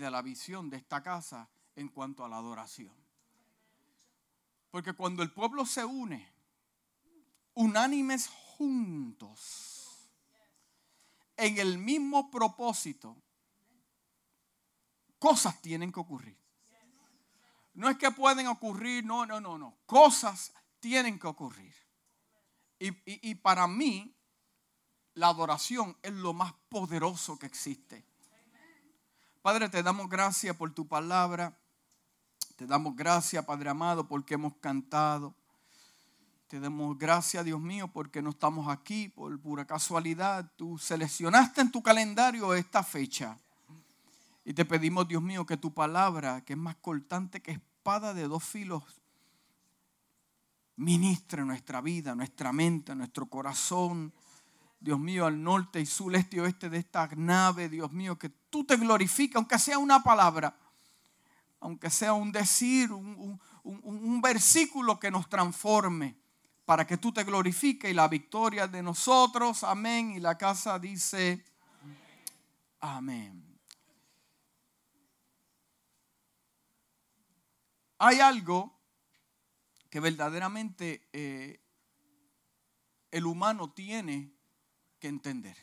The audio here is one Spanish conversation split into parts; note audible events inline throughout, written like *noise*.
de la visión de esta casa en cuanto a la adoración. Porque cuando el pueblo se une, unánimes juntos, en el mismo propósito, cosas tienen que ocurrir. No es que pueden ocurrir, no, no, no, no. Cosas tienen que ocurrir. Y, para mí, la adoración es lo más poderoso que existe. Padre, te damos gracias por tu palabra. Te damos gracias, Padre amado, porque hemos cantado. Te damos gracias, Dios mío, porque no estamos aquí por pura casualidad. Tú seleccionaste en tu calendario esta fecha. Y te pedimos, Dios mío, que tu palabra, que es más cortante que espada de dos filos, ministre nuestra vida, nuestra mente, nuestro corazón. Dios mío, al norte y sur, este y oeste de esta nave, Dios mío, que tú te glorifiques, aunque sea una palabra, aunque sea un decir, un, versículo que nos transforme, para que tú te glorifiques y la victoria de nosotros. Amén. Y la casa dice, amén. Hay algo que verdaderamente eh, el humano tiene que entender.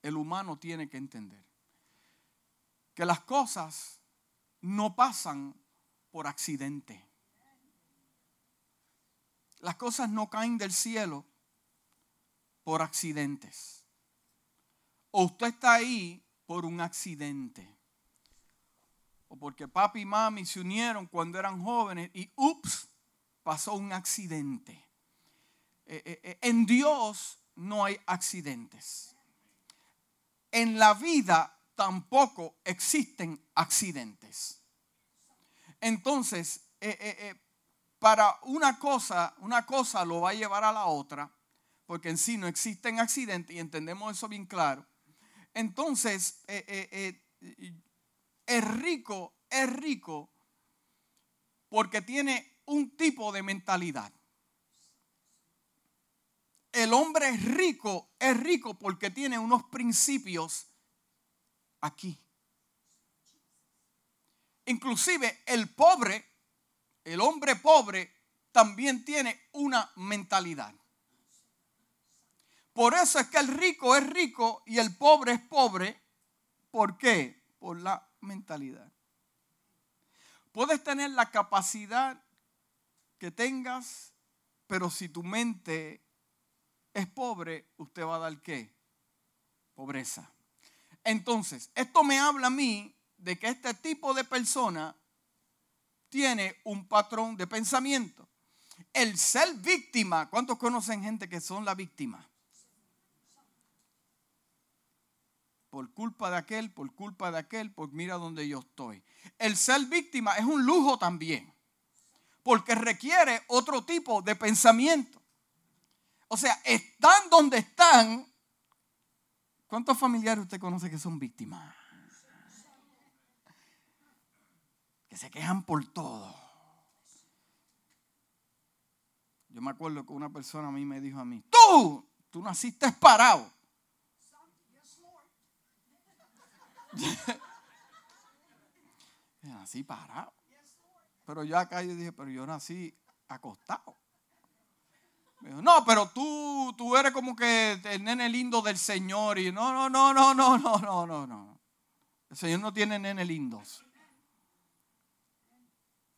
El humano tiene que entender que las cosas no pasan por accidente. Las cosas no caen del cielo por accidentes. O usted está ahí por un accidente o porque papi y mami se unieron cuando eran jóvenes y ups, pasó un accidente. Eh, eh, eh, en Dios no hay accidentes. En la vida tampoco existen accidentes. Entonces, para una cosa, una cosa lo va a llevar a la otra, porque en sí no existen accidentes y entendemos eso bien claro. Entonces, es rico, es rico porque tiene un tipo de mentalidad. El hombre rico, es rico porque tiene unos principios aquí. Inclusive el pobre, el hombre pobre, también tiene una mentalidad. Por eso es que el rico es rico y el pobre es pobre. ¿Por qué? Por la mentalidad. Puedes tener la capacidad que tengas, pero si tu mente es pobre, usted va a dar qué? Pobreza. Entonces, esto me habla a mí de que este tipo de persona tiene un patrón de pensamiento. El ser víctima, ¿cuántos conocen gente que son la víctima? por culpa de aquel, por culpa de aquel, por mira donde yo estoy. El ser víctima es un lujo también, porque requiere otro tipo de pensamiento. O sea, están donde están. ¿Cuántos familiares usted conoce que son víctimas? Que se quejan por todo. Yo me acuerdo que una persona a mí me dijo a mí, tú, tú naciste parado. *laughs* nací parado. Pero yo acá yo dije, pero yo nací acostado. No, pero tú, tú eres como que el nene lindo del Señor. Y no, no, no, no, no, no, no, no, no. El Señor no tiene nene lindos.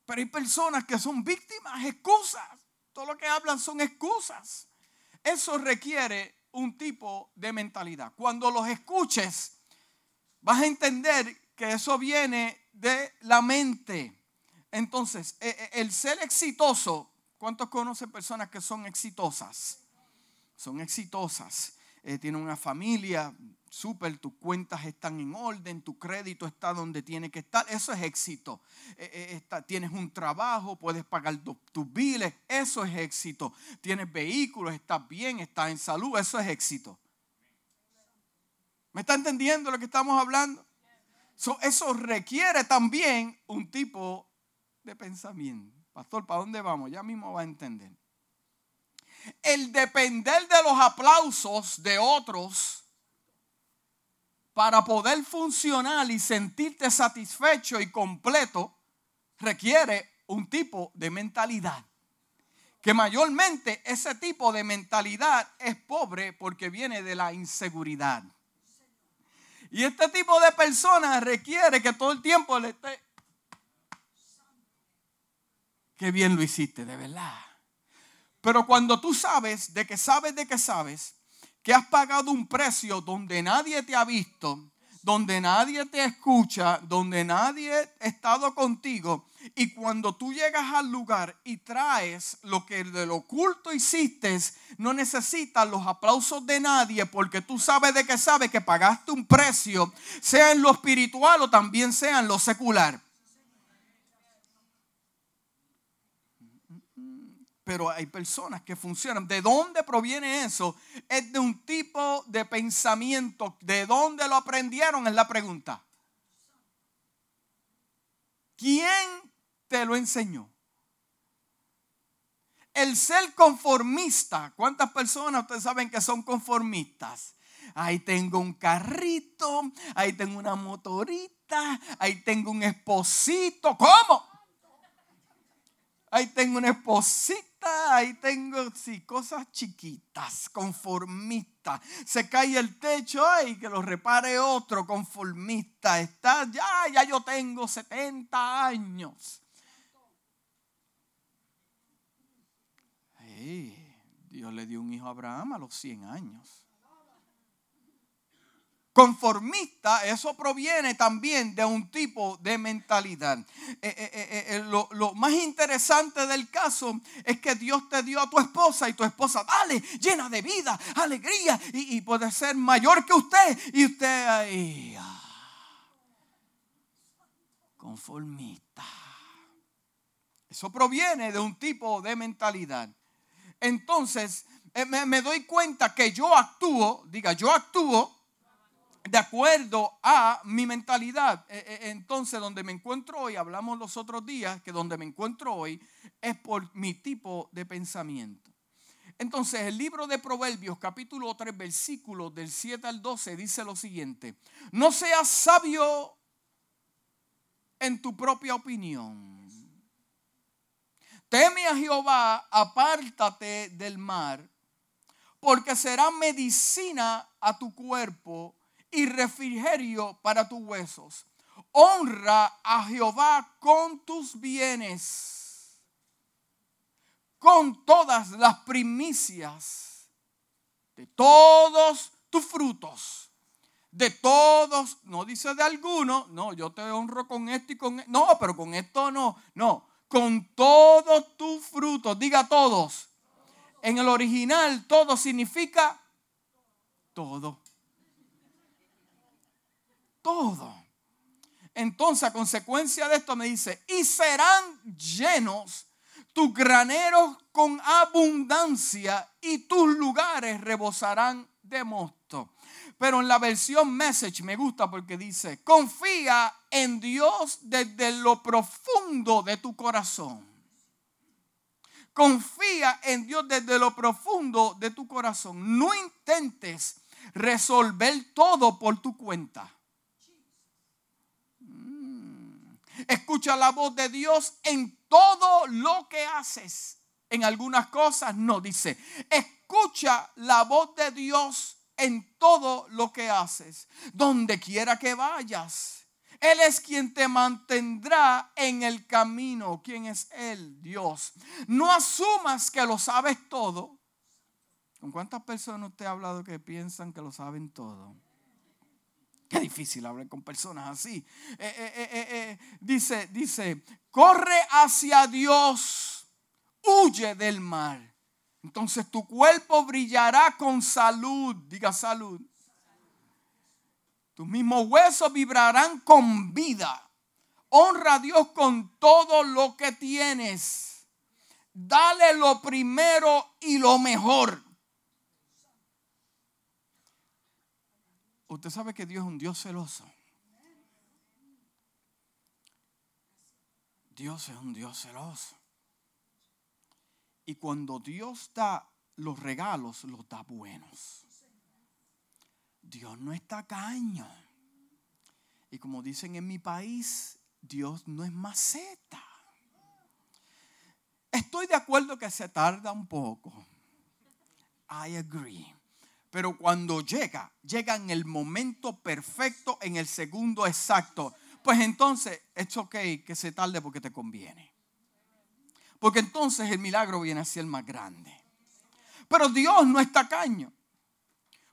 Pero hay personas que son víctimas, excusas. Todo lo que hablan son excusas. Eso requiere un tipo de mentalidad. Cuando los escuches, vas a entender que eso viene de la mente. Entonces, e, e, el ser exitoso, ¿cuántos conocen personas que son exitosas? Son exitosas. Eh, tienen una familia, súper, tus cuentas están en orden, tu crédito está donde tiene que estar. Eso es éxito. Eh, eh, tienes un trabajo, puedes pagar tus biles. Eso es éxito. Tienes vehículos, estás bien, estás en salud. Eso es éxito. ¿Me está entendiendo lo que estamos hablando? eso requiere también un tipo de pensamiento. Pastor, ¿para dónde vamos? Ya mismo va a entender. El depender de los aplausos de otros para poder funcionar y sentirte satisfecho y completo, requiere un tipo de mentalidad. Que mayormente ese tipo de mentalidad es pobre porque viene de la inseguridad. Y este tipo de personas requiere que todo el tiempo le esté... Qué bien lo hiciste, de verdad. Pero cuando tú sabes de que sabes de que sabes, que has pagado un precio donde nadie te ha visto, donde nadie te escucha, donde nadie ha estado contigo. Y cuando tú llegas al lugar y traes lo que de lo oculto hiciste, no necesitas los aplausos de nadie porque tú sabes de que sabes que pagaste un precio, sea en lo espiritual o también sea en lo secular. Pero hay personas que funcionan. ¿De dónde proviene eso? Es de un tipo de pensamiento. ¿De dónde lo aprendieron? Es la pregunta. ¿Quién te lo enseñó? El ser conformista. ¿Cuántas personas ustedes saben que son conformistas? Ahí tengo un carrito, ahí tengo una motorita, ahí tengo un esposito. ¿Cómo? Ahí tengo una esposita ahí tengo, sí, cosas chiquitas, conformistas. Se cae el techo, ay, que lo repare otro, conformista. Está, ya, ya yo tengo 70 años. Dios le dio un hijo a Abraham a los 100 años conformista, eso proviene también de un tipo de mentalidad. Eh, eh, eh, lo, más interesante del caso es que Dios te dio a tu esposa y tu esposa, dale, llena de vida, alegría y, puede ser mayor que usted y usted ah, conformista. Eso proviene de un tipo de mentalidad. Entonces, me, me doy cuenta que yo actúo, diga, yo actúo de acuerdo a mi mentalidad. E, e, entonces, donde me encuentro hoy, hablamos los otros días, que donde me encuentro hoy es por mi tipo de pensamiento. Entonces, el libro de Proverbios, capítulo 3, versículos del 7 al 12, dice lo siguiente. No seas sabio en tu propia opinión. Teme a Jehová, apártate del mar, porque será medicina a tu cuerpo y refrigerio para tus huesos. Honra a Jehová con tus bienes, con todas las primicias de todos tus frutos, de todos, no dice de alguno, no, yo te honro con esto y con, no, pero con esto no, no, con todos tus frutos, diga todos. En el original todo significa todo todo. Entonces, a consecuencia de esto me dice, y serán llenos tus graneros con abundancia y tus lugares rebosarán de mosto. Pero en la versión message me gusta porque dice, confía en Dios desde lo profundo de tu corazón. Confía en Dios desde lo profundo de tu corazón. No intentes resolver todo por tu cuenta. Escucha la voz de Dios en todo lo que haces. En algunas cosas no dice. Escucha la voz de Dios en todo lo que haces. Donde quiera que vayas. Él es quien te mantendrá en el camino. ¿Quién es Él? Dios. No asumas que lo sabes todo. ¿Con cuántas personas usted ha hablado que piensan que lo saben todo? Qué difícil hablar con personas así. Eh, eh, eh, dice, dice, corre hacia Dios, huye del mal. Entonces tu cuerpo brillará con salud. Diga salud. Tus mismos huesos vibrarán con vida. Honra a Dios con todo lo que tienes. Dale lo primero y lo mejor. Usted sabe que Dios es un Dios celoso. Dios es un Dios celoso. Y cuando Dios da los regalos, los da buenos. Dios no está caño. Y como dicen en mi país, Dios no es maceta. Estoy de acuerdo que se tarda un poco. I agree. Pero cuando llega, llega en el momento perfecto, en el segundo exacto. Pues entonces es ok que se tarde porque te conviene. Porque entonces el milagro viene a ser más grande. Pero Dios no es tacaño.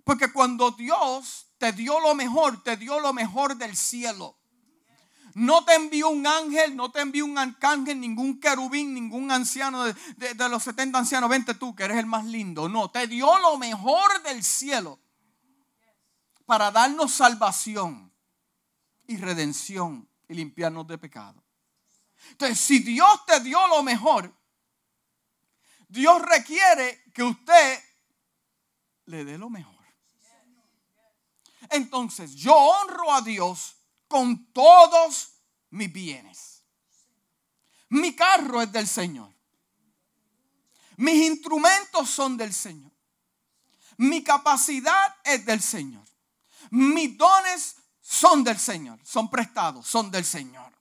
Porque cuando Dios te dio lo mejor, te dio lo mejor del cielo. No te envió un ángel, no te envió un arcángel, ningún querubín, ningún anciano de, los 70 ancianos. Vente tú, que eres el más lindo. No, te dio lo mejor del cielo para darnos salvación y redención y limpiarnos de pecado. Entonces, si Dios te dio lo mejor, Dios requiere que usted le dé lo mejor. Entonces, yo honro a Dios con todos mis bienes. Mi carro es del Señor. Mis instrumentos son del Señor. Mi capacidad es del Señor. Mis dones son del Señor. Son prestados, son del Señor.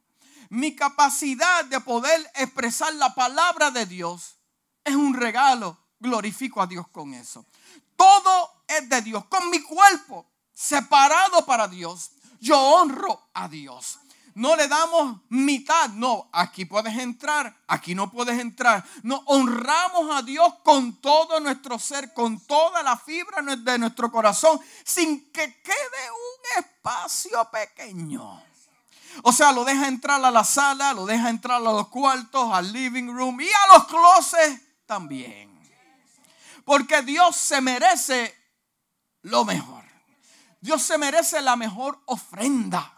Mi capacidad de poder expresar la palabra de Dios es un regalo. Glorifico a Dios con eso. Todo es de Dios. Con mi cuerpo separado para Dios yo honro a Dios. No le damos mitad, no, aquí puedes entrar, aquí no puedes entrar. No, honramos a Dios con todo nuestro ser, con toda la fibra de nuestro corazón, sin que quede un espacio pequeño. O sea, lo deja entrar a la sala, lo deja entrar a los cuartos, al living room y a los closets también. Porque Dios se merece lo mejor. Dios se merece la mejor ofrenda.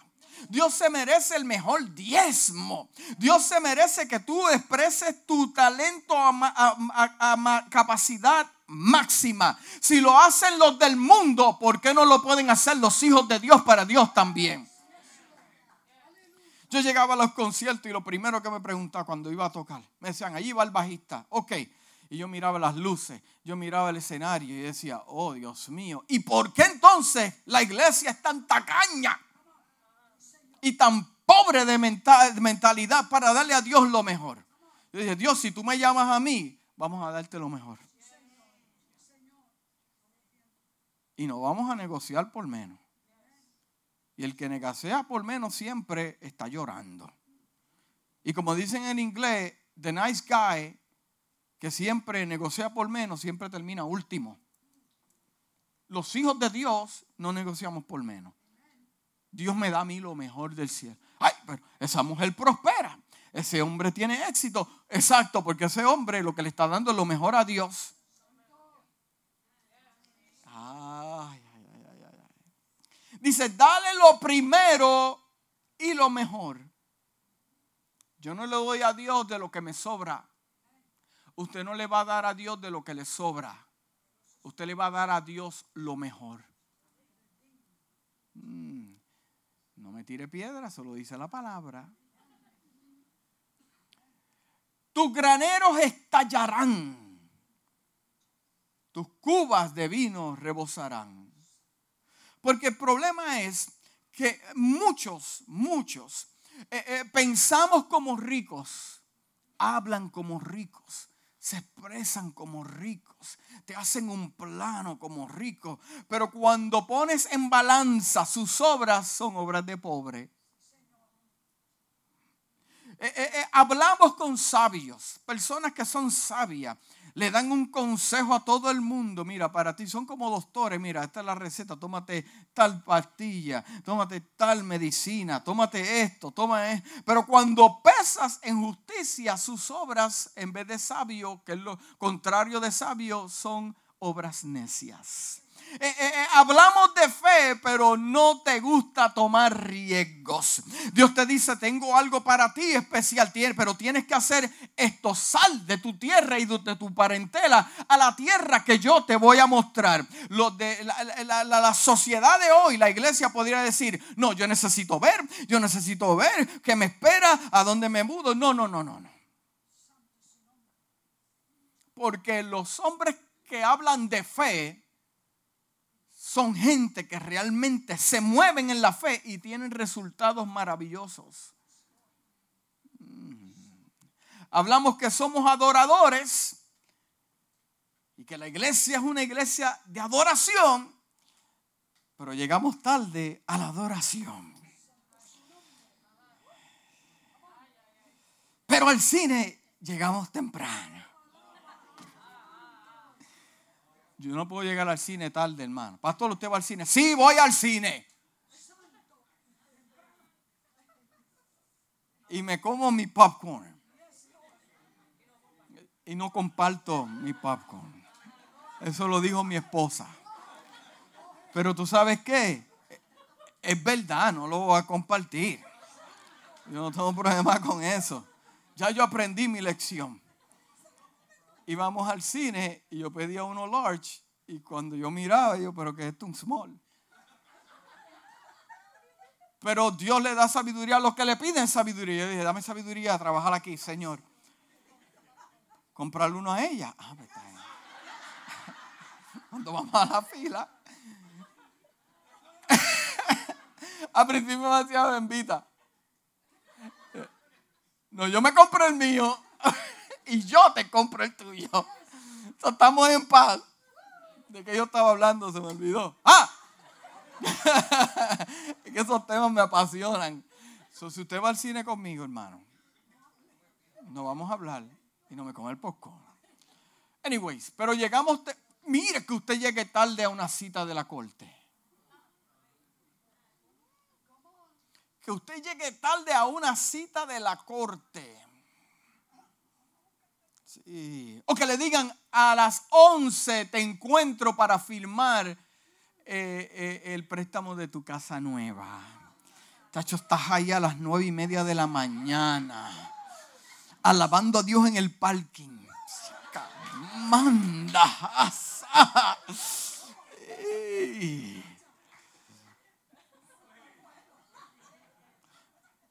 Dios se merece el mejor diezmo. Dios se merece que tú expreses tu talento a, capacidad máxima. Si lo hacen los del mundo, ¿por qué no lo pueden hacer los hijos de Dios para Dios también? Yo llegaba a los conciertos y lo primero que me preguntaba cuando iba a tocar, me decían, allí va el bajista. Ok, y yo miraba las luces, yo miraba el escenario y decía, oh Dios mío, ¿y por qué entonces la iglesia es tan tacaña y tan pobre de mentalidad para darle a Dios lo mejor? Yo dije, Dios, si tú me llamas a mí, vamos a darte lo mejor. Y no vamos a negociar por menos. Y el que negocia por menos siempre está llorando. Y como dicen en inglés, the nice guy que siempre negocia por menos, siempre termina último. Los hijos de Dios no negociamos por menos. Dios me da a mí lo mejor del cielo. Ay, pero esa mujer prospera. Ese hombre tiene éxito. Exacto, porque ese hombre lo que le está dando es lo mejor a Dios. Ay, ay, ay, Dice, dale lo primero y lo mejor. Yo no le doy a Dios de lo que me sobra usted no le va a dar a Dios de lo que le sobra. Usted le va a dar a Dios lo mejor. Mm, no me tire piedra, solo dice la palabra. Tus graneros estallarán. Tus cubas de vino rebosarán. Porque el problema es que muchos, muchos eh, eh, pensamos como ricos, hablan como ricos, se expresan como ricos, te hacen un plano como ricos, pero cuando pones en balanza sus obras son obras de pobre. Eh, eh, eh, hablamos con sabios, personas que son sabias, le dan un consejo a todo el mundo. Mira, para ti son como doctores. Mira, esta es la receta. Tómate tal pastilla, tómate tal medicina, tómate esto, toma esto. Pero cuando pesas en justicia sus obras, en vez de sabio, que es lo contrario de sabio, son obras necias. Eh, eh, eh, hablamos de fe, pero no te gusta tomar riesgos. Dios te dice, tengo algo para ti especial, pero tienes que hacer esto, sal de tu tierra y de tu parentela a la tierra que yo te voy a mostrar. De la, la sociedad de hoy, la iglesia podría decir, no, yo necesito ver, yo necesito ver qué me espera, a dónde me mudo. No, no, no, no, no. Porque los hombres que hablan de fe, son gente que realmente se mueven en la fe y tienen resultados maravillosos. Mm. Hablamos que somos adoradores y que la iglesia es una iglesia de adoración, pero llegamos tarde a la adoración. Pero al cine llegamos temprano. Yo no puedo llegar al cine tarde, hermano. Pastor, ¿usted va al cine? Sí, voy al cine. Y me como mi popcorn. Y no comparto mi popcorn. Eso lo dijo mi esposa. Pero tú sabes qué? Es verdad, no lo voy a compartir. Yo no tengo problema con eso. Ya yo aprendí mi lección. Íbamos al cine y yo pedía uno large y cuando yo miraba, yo, pero que esto es un small. Pero Dios le da sabiduría a los que le piden sabiduría. Yo dije, dame sabiduría a trabajar aquí, Señor. Comprarle uno a ella. Ah, pues *laughs* Cuando vamos a la fila. *laughs* Al principio me hacía bendita. No, yo me compro el mío *laughs* y yo te compro el tuyo. estamos en paz. ¿De qué yo estaba hablando? Se me olvidó. ¡Ah! *laughs* es que esos temas me apasionan. si usted va al cine conmigo, hermano, no vamos a hablar y no me come el popcorn. Anyways, pero llegamos. Mire que usted llegue tarde a una cita de la corte. que usted llegue tarde a una cita de la corte. O que le digan a las 11 te encuentro para firmar eh, eh, el préstamo de tu casa nueva. Tacho, estás ahí a las nueve y media de la mañana. Alabando a Dios en el parking. Manda.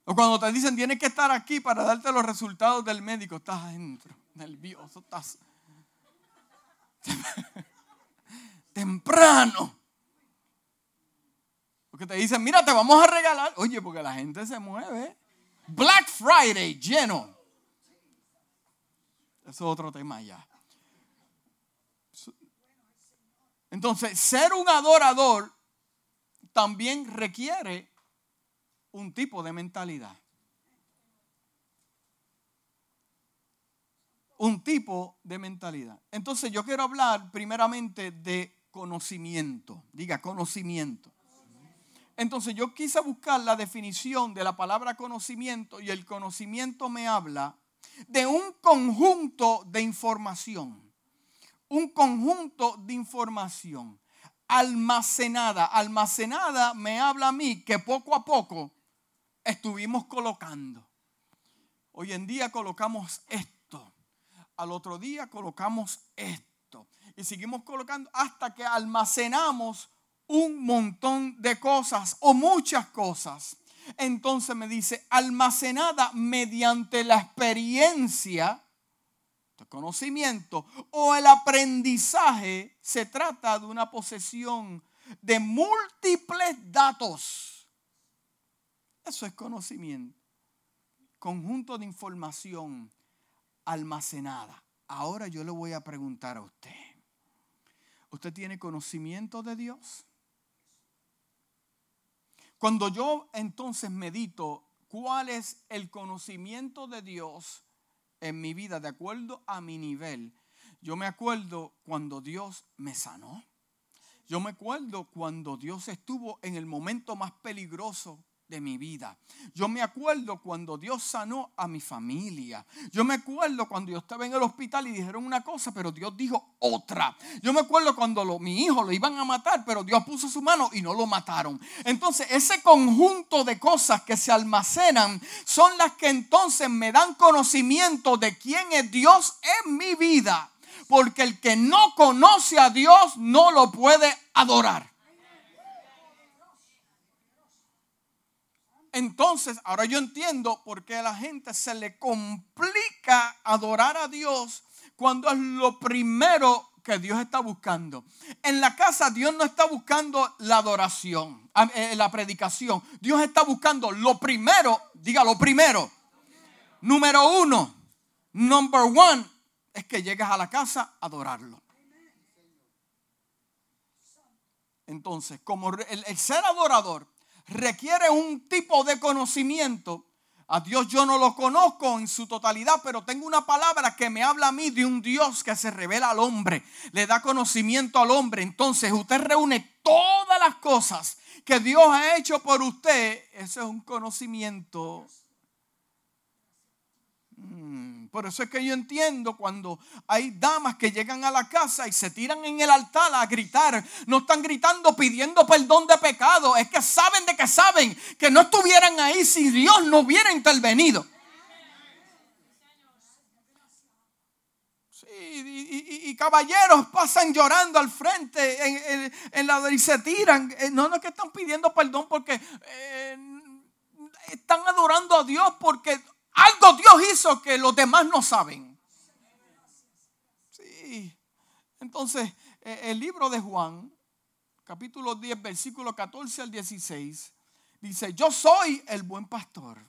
O cuando te dicen tienes que estar aquí para darte los resultados del médico, estás adentro, nervioso, estás *laughs* temprano. Porque te dicen, mira, te vamos a regalar. Oye, porque la gente se mueve. Black Friday lleno. Eso es otro tema ya. Entonces, ser un adorador también requiere un tipo de mentalidad. Un tipo de mentalidad. Entonces yo quiero hablar primeramente de conocimiento. Diga, conocimiento. Entonces yo quise buscar la definición de la palabra conocimiento y el conocimiento me habla de un conjunto de información. Un conjunto de información almacenada. Almacenada me habla a mí que poco a poco estuvimos colocando. Hoy en día colocamos esto. Al otro día colocamos esto. Y seguimos colocando hasta que almacenamos un montón de cosas o muchas cosas. Entonces me dice, almacenada mediante la experiencia, el conocimiento o el aprendizaje, se trata de una posesión de múltiples datos eso es conocimiento. Conjunto de información almacenada. Ahora yo le voy a preguntar a usted. ¿Usted tiene conocimiento de Dios? Cuando yo entonces medito cuál es el conocimiento de Dios en mi vida de acuerdo a mi nivel, yo me acuerdo cuando Dios me sanó. Yo me acuerdo cuando Dios estuvo en el momento más peligroso de mi vida. Yo me acuerdo cuando Dios sanó a mi familia. Yo me acuerdo cuando yo estaba en el hospital y dijeron una cosa, pero Dios dijo otra. Yo me acuerdo cuando mi hijo lo iban a matar, pero Dios puso su mano y no lo mataron. Entonces, ese conjunto de cosas que se almacenan son las que entonces me dan conocimiento de quién es Dios en mi vida. Porque el que no conoce a Dios no lo puede adorar. Entonces, ahora yo entiendo por qué a la gente se le complica adorar a Dios cuando es lo primero que Dios está buscando. En la casa Dios no está buscando la adoración, eh, la predicación. Dios está buscando lo primero, diga lo primero. Número uno, number one, es que llegues a la casa a adorarlo. Entonces, como el ser adorador requiere un tipo de conocimiento a Dios yo no lo conozco en su totalidad, pero tengo una palabra que me habla a mí de un Dios que se revela al hombre, le da conocimiento al hombre. Entonces usted reúne todas las cosas que Dios ha hecho por usted. Ese es un conocimiento Mm, por eso es que yo entiendo cuando hay damas que llegan a la casa y se tiran en el altar a gritar. No están gritando pidiendo perdón de pecado. Es que saben de que saben que no estuvieran ahí si Dios no hubiera intervenido. y, caballeros pasan llorando al frente en, la, y se tiran. Eh, no, no es que están pidiendo perdón porque eh, están adorando a Dios porque algo Dios hizo que los demás no saben. Sí. Entonces, eh, el libro de Juan, capítulo 10, versículo 14 al 16, dice, yo soy el buen pastor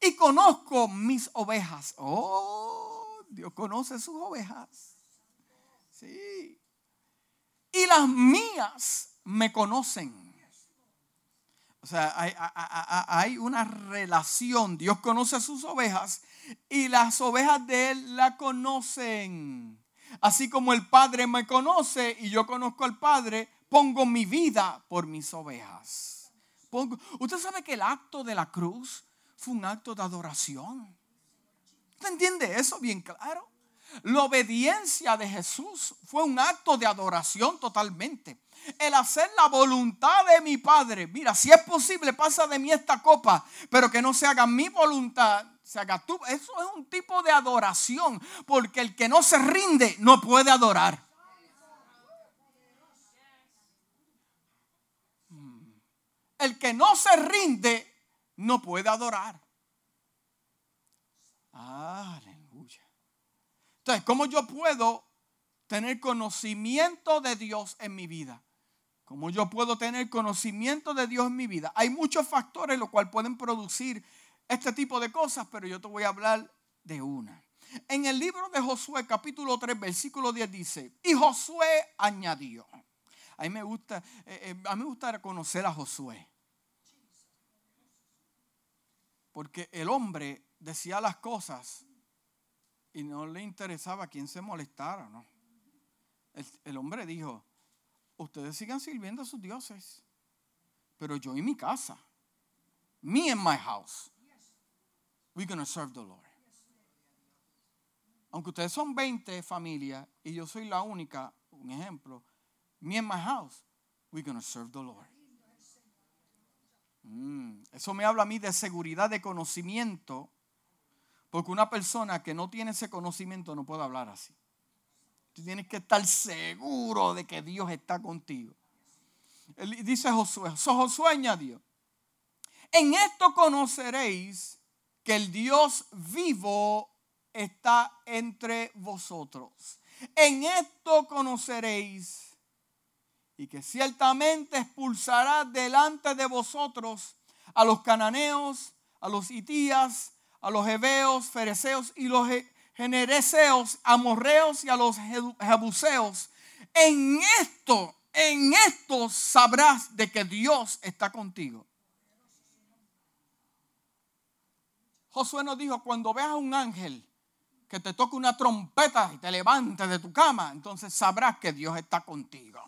y conozco mis ovejas. Oh, Dios conoce sus ovejas. Sí. Y las mías me conocen o sea, hay, una relación. Dios conoce a sus ovejas y las ovejas de Él la conocen. Así como el Padre me conoce y yo conozco al Padre, pongo mi vida por mis ovejas. Usted sabe que el acto de la cruz fue un acto de adoración. ¿Usted entiende eso bien claro? La obediencia de Jesús fue un acto de adoración totalmente el hacer la voluntad de mi Padre. Mira, si es posible, pasa de mí esta copa, pero que no se haga mi voluntad, se haga tú. Eso es un tipo de adoración, porque el que no se rinde no puede adorar. Mm. El que no se rinde no puede adorar. Aleluya. Entonces, ¿cómo yo puedo tener conocimiento de Dios en mi vida? ¿Cómo yo puedo tener conocimiento de Dios en mi vida? Hay muchos factores los cuales pueden producir este tipo de cosas, pero yo te voy a hablar de una. En el libro de Josué, capítulo 3, versículo 10 dice, y Josué añadió. A mí me gusta, eh, eh, a mí me gusta conocer a Josué. Porque el hombre decía las cosas y no le interesaba quién se molestara, ¿no? el hombre dijo, ustedes sigan sirviendo a sus dioses. Pero yo y mi casa, me and my house, we're going to serve the Lord. Aunque ustedes son 20 familias y yo soy la única, un ejemplo, me and my house, we're going to serve the Lord. Mm, eso me habla a mí de seguridad, de conocimiento, porque una persona que no tiene ese conocimiento no puede hablar así. Tú tienes que estar seguro de que Dios está contigo. dice Josué, Josué añadió, en esto conoceréis que el Dios vivo está entre vosotros. En esto conoceréis y que ciertamente expulsará delante de vosotros a los cananeos, a los itías, a los heveos, fereceos y los genereseos, amorreos y a los jebuseos. En esto, en esto sabrás de que Dios está contigo. Josué nos dijo, cuando veas a un ángel que te toque una trompeta y te levante de tu cama, entonces sabrás que Dios está contigo.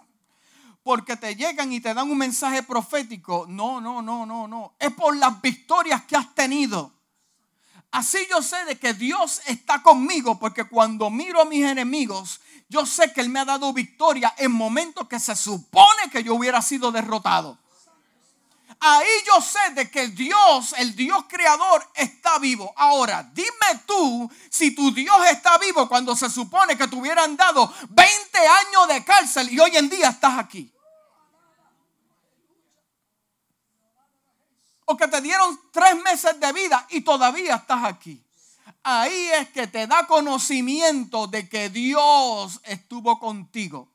Porque te llegan y te dan un mensaje profético. No, no, no, no, no. Es por las victorias que has tenido. Así yo sé de que Dios está conmigo porque cuando miro a mis enemigos, yo sé que Él me ha dado victoria en momentos que se supone que yo hubiera sido derrotado. Ahí yo sé de que Dios, el Dios creador, está vivo. Ahora, dime tú si tu Dios está vivo cuando se supone que te hubieran dado 20 años de cárcel y hoy en día estás aquí. O que te dieron tres meses de vida y todavía estás aquí. ahí es que te da conocimiento de que Dios estuvo contigo.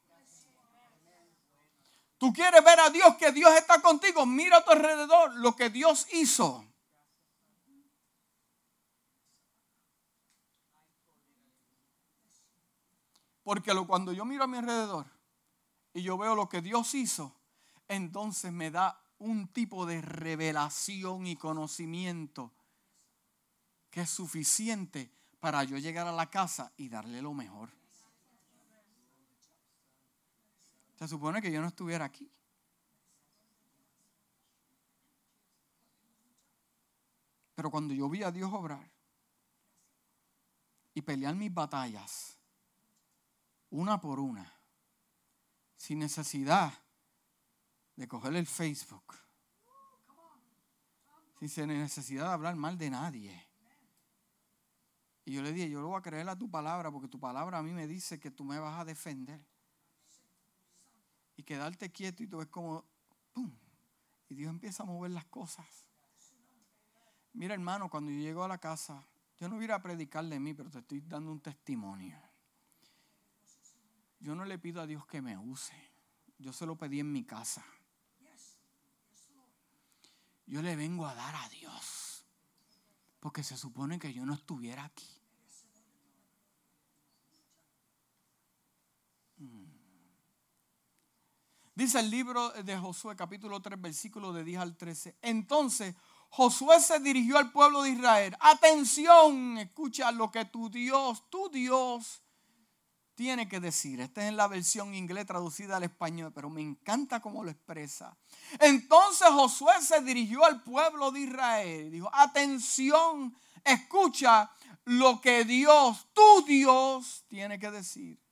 Tú quieres ver a Dios, que Dios está contigo. Mira a tu alrededor lo que Dios hizo. Porque cuando yo miro a mi alrededor y yo veo lo que Dios hizo, entonces me da un tipo de revelación y conocimiento que es suficiente para yo llegar a la casa y darle lo mejor. Se supone que yo no estuviera aquí. Pero cuando yo vi a Dios obrar y pelear mis batallas, una por una, sin necesidad de coger el Facebook, sin necesidad de hablar mal de nadie. Y yo le dije, yo lo voy a creer a tu palabra porque tu palabra a mí me dice que tú me vas a defender y quedarte quieto y tú ves como, ¡pum! Y Dios empieza a mover las cosas. Mira hermano, cuando yo llego a la casa, yo no voy a predicar de mí, pero te estoy dando un testimonio. Yo no le pido a Dios que me use. Yo se lo pedí en mi casa. Yo le vengo a dar a Dios. Porque se supone que yo no estuviera aquí. Dice el libro de Josué capítulo 3 versículo de 10 al 13. Entonces Josué se dirigió al pueblo de Israel. Atención, escucha lo que tu Dios, tu Dios tiene que decir. Esta es en la versión inglés traducida al español, pero me encanta cómo lo expresa. Entonces Josué se dirigió al pueblo de Israel. Dijo, atención, escucha lo que Dios, tu Dios, tiene que decir.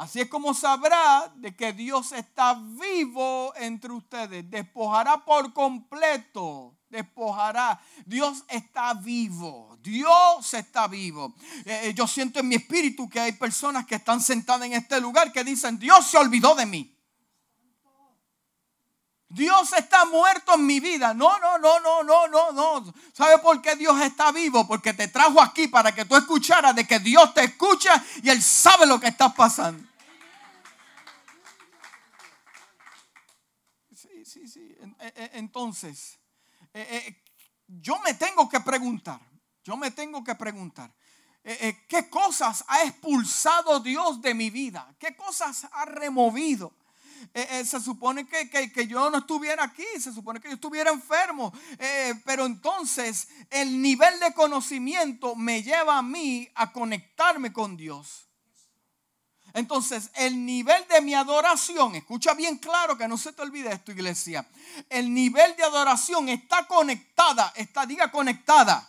Así es como sabrá de que Dios está vivo entre ustedes. Despojará por completo. Despojará. Dios está vivo. Dios está vivo. Eh, eh, yo siento en mi espíritu que hay personas que están sentadas en este lugar que dicen, Dios se olvidó de mí. Dios está muerto en mi vida. No, no, no, no, no, no, no. ¿Sabe por qué Dios está vivo? Porque te trajo aquí para que tú escucharas de que Dios te escucha y Él sabe lo que está pasando. Eh, eh, entonces, eh, yo me tengo que preguntar, yo me tengo que preguntar, ¿qué cosas ha expulsado Dios de mi vida? ¿Qué cosas ha removido? se supone que, yo no estuviera aquí, se supone que yo estuviera enfermo, pero entonces el nivel de conocimiento me lleva a mí a conectarme con Dios. Entonces, el nivel de mi adoración, escucha bien claro que no se te olvide esto, iglesia. El nivel de adoración está conectada, está, diga conectada,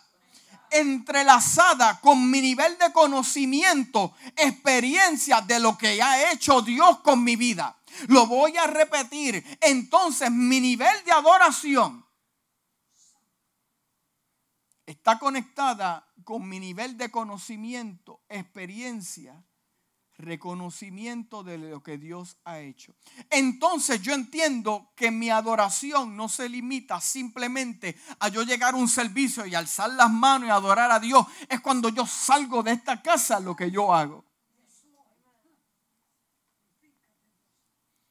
entrelazada con mi nivel de conocimiento, experiencia de lo que ha hecho Dios con mi vida. Lo voy a repetir. Entonces, mi nivel de adoración está conectada con mi nivel de conocimiento, experiencia reconocimiento de lo que Dios ha hecho. Entonces yo entiendo que mi adoración no se limita simplemente a yo llegar a un servicio y alzar las manos y adorar a Dios. Es cuando yo salgo de esta casa lo que yo hago.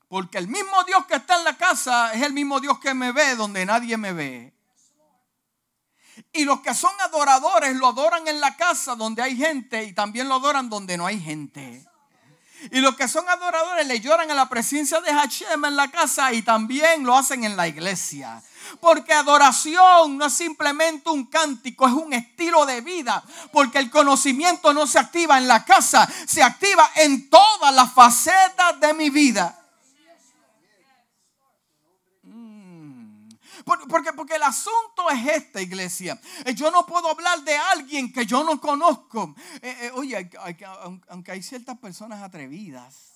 Porque el mismo Dios que está en la casa es el mismo Dios que me ve donde nadie me ve. Y los que son adoradores lo adoran en la casa donde hay gente y también lo adoran donde no hay gente. Y los que son adoradores le lloran a la presencia de Hashem en la casa y también lo hacen en la iglesia. Porque adoración no es simplemente un cántico, es un estilo de vida. Porque el conocimiento no se activa en la casa, se activa en todas las facetas de mi vida. Porque, porque el asunto es esta, iglesia. Eh, yo no puedo hablar de alguien que yo no conozco. Eh, eh, oye, aunque hay ciertas personas atrevidas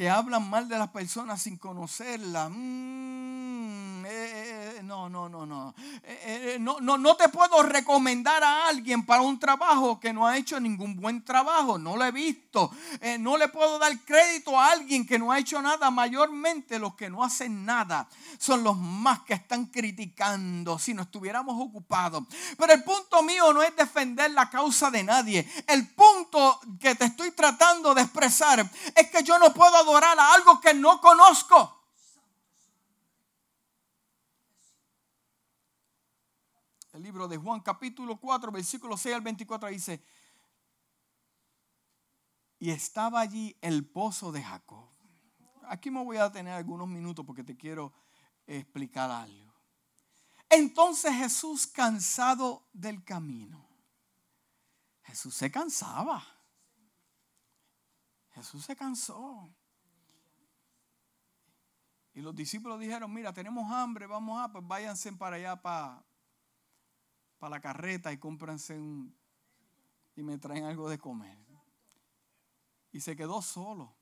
que hablan mal de las personas sin conocerlas. Mm, eh, eh, no, no, no, no. Eh, no, no. No te puedo recomendar a alguien para un trabajo que no ha hecho ningún buen trabajo. No lo he visto. no le puedo dar crédito a alguien que no ha hecho nada. Mayormente los que no hacen nada son los más que están criticando si no estuviéramos ocupados. Pero el punto mío no es defender la causa de nadie. El punto que te estoy tratando de expresar es que yo no puedo adorar a algo que no conozco. El libro de Juan capítulo 4, versículo 6 al 24 dice, y estaba allí el pozo de Jacob. Aquí me voy a tener algunos minutos porque te quiero explicar algo. Entonces Jesús cansado del camino. Jesús se cansaba. Jesús se cansó. Y los discípulos dijeron, mira, tenemos hambre, vamos a, pues váyanse para allá, para, la carreta y cómprense un, y me traen algo de comer. Y se quedó solo.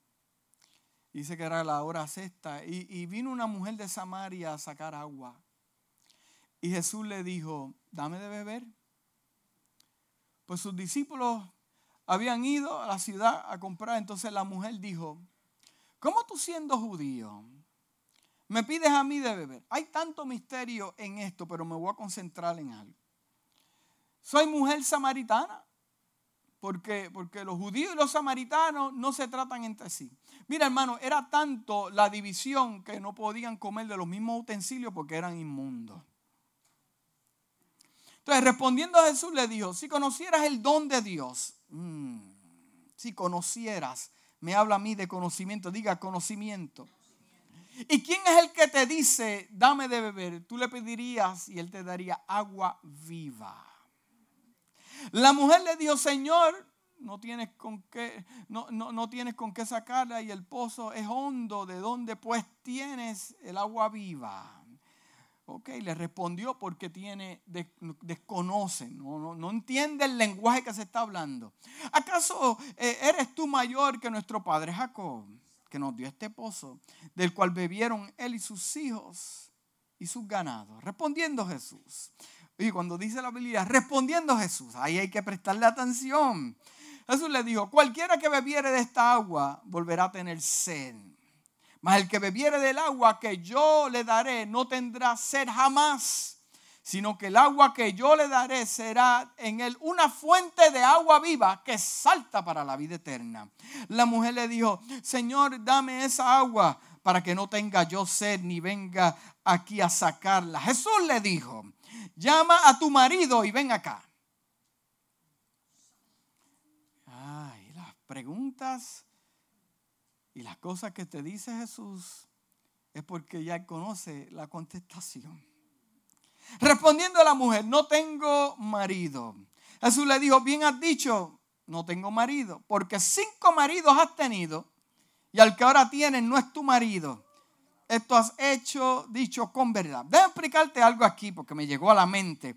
Dice que era la hora sexta. Y, vino una mujer de Samaria a sacar agua. Y Jesús le dijo, dame de beber. Pues sus discípulos habían ido a la ciudad a comprar. Entonces la mujer dijo, ¿cómo tú siendo judío me pides a mí de beber? Hay tanto misterio en esto, pero me voy a concentrar en algo. Soy mujer samaritana. Porque, porque los judíos y los samaritanos no se tratan entre sí. Mira, hermano, era tanto la división que no podían comer de los mismos utensilios porque eran inmundos. Entonces, respondiendo a Jesús, le dijo: Si conocieras el don de Dios, mm, si conocieras, me habla a mí de conocimiento, diga conocimiento. ¿Y quién es el que te dice, dame de beber? Tú le pedirías y él te daría agua viva. La mujer le dijo, Señor, no tienes con qué, no, no, tienes con qué sacarla y el pozo es hondo. ¿De dónde pues tienes el agua viva? Ok, le respondió porque tiene, desconoce, no, no, entiende el lenguaje que se está hablando. ¿Acaso eh, eres tú mayor que nuestro padre Jacob, que nos dio este pozo, del cual bebieron él y sus hijos y sus ganados? Respondiendo Jesús, y cuando dice la Biblia, respondiendo Jesús, ahí hay que prestarle atención. Jesús le dijo, cualquiera que bebiere de esta agua volverá a tener sed. Mas el que bebiere del agua que yo le daré no tendrá sed jamás, sino que el agua que yo le daré será en él una fuente de agua viva que salta para la vida eterna. La mujer le dijo, Señor, dame esa agua para que no tenga yo sed ni venga aquí a sacarla. Jesús le dijo, llama a tu marido y ven acá. Ay, las preguntas y las cosas que te dice Jesús es porque ya conoce la contestación. Respondiendo a la mujer, no tengo marido. Jesús le dijo, bien has dicho, no tengo marido, porque cinco maridos has tenido y al que ahora tienes no es tu marido esto has hecho, dicho con verdad. Déjame explicarte algo aquí porque me llegó a la mente.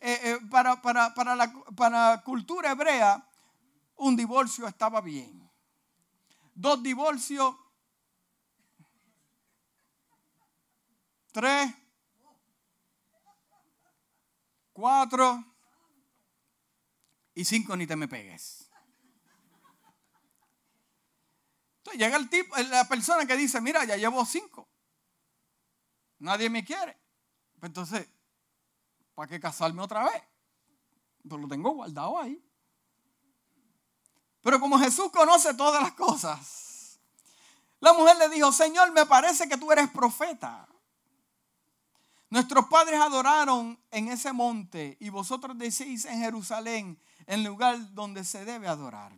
Eh, eh, para, para, la, para cultura hebrea, un divorcio estaba bien. Dos divorcios, tres, cuatro y cinco ni te me pegues. Entonces llega el tipo, la persona que dice, mira, ya llevo cinco. Nadie me quiere. Pues entonces, ¿para qué casarme otra vez? Pues lo tengo guardado ahí. Pero como Jesús conoce todas las cosas, la mujer le dijo, Señor, me parece que tú eres profeta. Nuestros padres adoraron en ese monte y vosotros decís en Jerusalén, el lugar donde se debe adorar.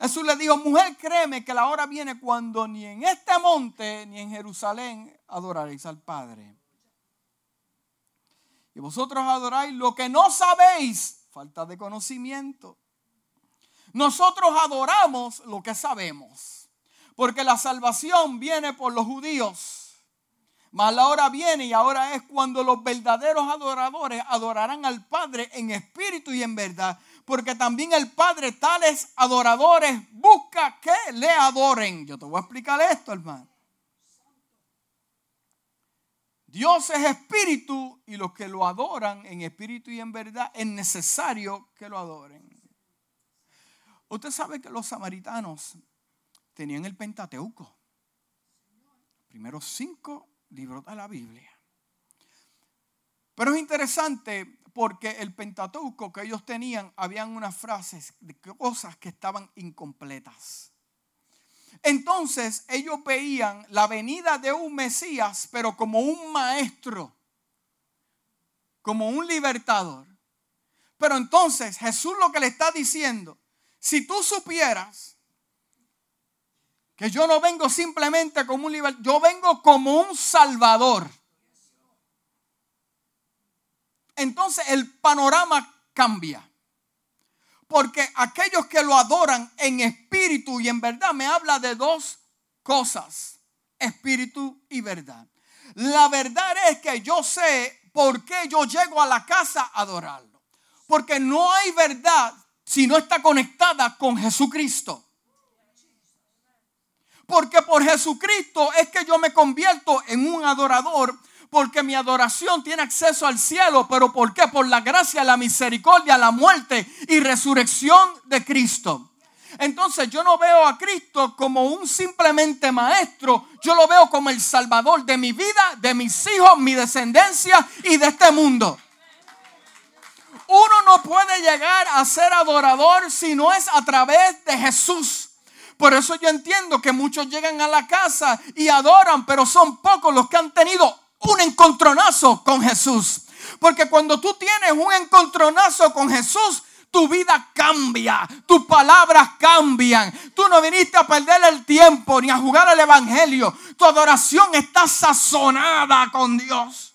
Jesús le dijo, mujer, créeme que la hora viene cuando ni en este monte ni en Jerusalén adoraréis al Padre. Y vosotros adoráis lo que no sabéis, falta de conocimiento. Nosotros adoramos lo que sabemos, porque la salvación viene por los judíos. Mas la hora viene y ahora es cuando los verdaderos adoradores adorarán al Padre en espíritu y en verdad, porque también el Padre tales adoradores busca que le adoren. Yo te voy a explicar esto, hermano. Dios es espíritu y los que lo adoran en espíritu y en verdad es necesario que lo adoren. Usted sabe que los samaritanos tenían el Pentateuco. Primeros cinco libros de la Biblia. Pero es interesante porque el Pentateuco que ellos tenían, habían unas frases de cosas que estaban incompletas. Entonces ellos veían la venida de un Mesías, pero como un maestro, como un libertador. Pero entonces Jesús lo que le está diciendo, si tú supieras que yo no vengo simplemente como un libertador, yo vengo como un salvador entonces el panorama cambia. Porque aquellos que lo adoran en espíritu y en verdad me habla de dos cosas, espíritu y verdad. La verdad es que yo sé por qué yo llego a la casa a adorarlo. Porque no hay verdad si no está conectada con Jesucristo. Porque por Jesucristo es que yo me convierto en un adorador porque mi adoración tiene acceso al cielo. ¿Pero por qué? Por la gracia, la misericordia, la muerte y resurrección de Cristo. Entonces yo no veo a Cristo como un simplemente maestro, yo lo veo como el salvador de mi vida, de mis hijos, mi descendencia y de este mundo. Uno no puede llegar a ser adorador si no es a través de Jesús. Por eso yo entiendo que muchos llegan a la casa y adoran, pero son pocos los que han tenido un encontronazo con Jesús. Porque cuando tú tienes un encontronazo con Jesús, tu vida cambia, tus palabras cambian. Tú no viniste a perder el tiempo ni a jugar al Evangelio. Tu adoración está sazonada con Dios.